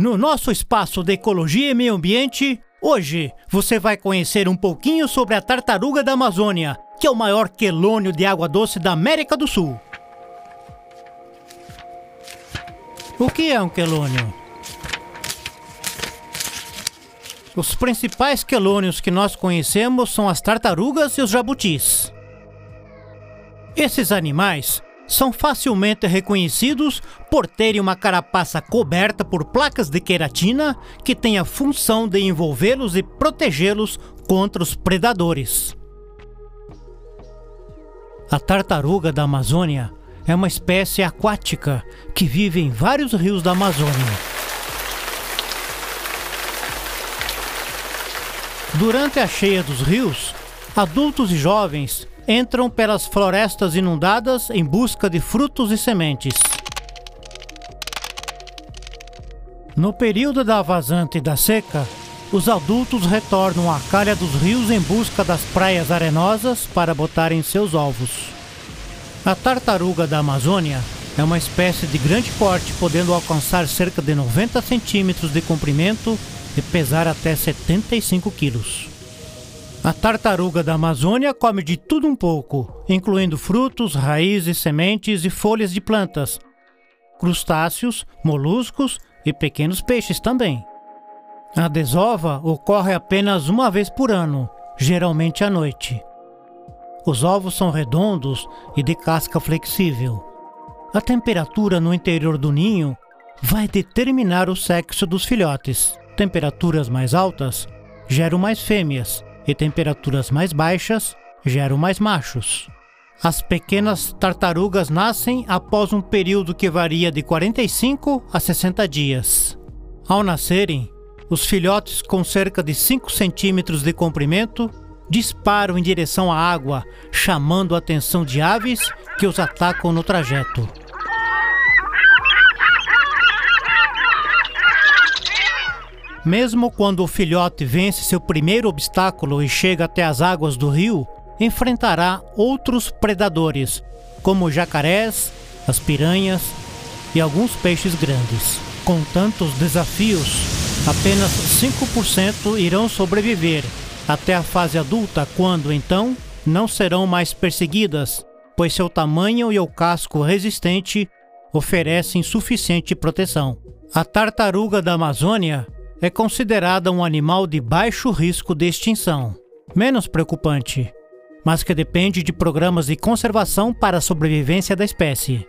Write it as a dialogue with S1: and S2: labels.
S1: No nosso espaço de ecologia e meio ambiente, hoje você vai conhecer um pouquinho sobre a tartaruga da Amazônia, que é o maior quelônio de água doce da América do Sul. O que é um quelônio? Os principais quelônios que nós conhecemos são as tartarugas e os jabutis. Esses animais são facilmente reconhecidos por terem uma carapaça coberta por placas de queratina que tem a função de envolvê-los e protegê-los contra os predadores. A tartaruga da Amazônia é uma espécie aquática que vive em vários rios da Amazônia. Durante a cheia dos rios, adultos e jovens entram pelas florestas inundadas em busca de frutos e sementes. No período da vazante e da seca, os adultos retornam à calha dos rios em busca das praias arenosas para botarem seus ovos. A tartaruga da Amazônia é uma espécie de grande porte, podendo alcançar cerca de 90 centímetros de comprimento e pesar até 75 quilos. A tartaruga da Amazônia come de tudo um pouco, incluindo frutos, raízes, sementes e folhas de plantas, crustáceos, moluscos e pequenos peixes também. A desova ocorre apenas uma vez por ano, geralmente à noite. Os ovos são redondos e de casca flexível. A temperatura no interior do ninho vai determinar o sexo dos filhotes. Temperaturas mais altas geram mais fêmeas e temperaturas mais baixas geram mais machos. As pequenas tartarugas nascem após um período que varia de 45 a 60 dias. Ao nascerem, os filhotes com cerca de 5 centímetros de comprimento disparam em direção à água, chamando a atenção de aves que os atacam no trajeto. Mesmo quando o filhote vence seu primeiro obstáculo e chega até as águas do rio, enfrentará outros predadores, como jacarés, as piranhas e alguns peixes grandes. Com tantos desafios, apenas 5% irão sobreviver até a fase adulta, quando então não serão mais perseguidas, pois seu tamanho e o casco resistente oferecem suficiente proteção. A tartaruga da Amazônia é considerada um animal de baixo risco de extinção, menos preocupante, mas que depende de programas de conservação para a sobrevivência da espécie.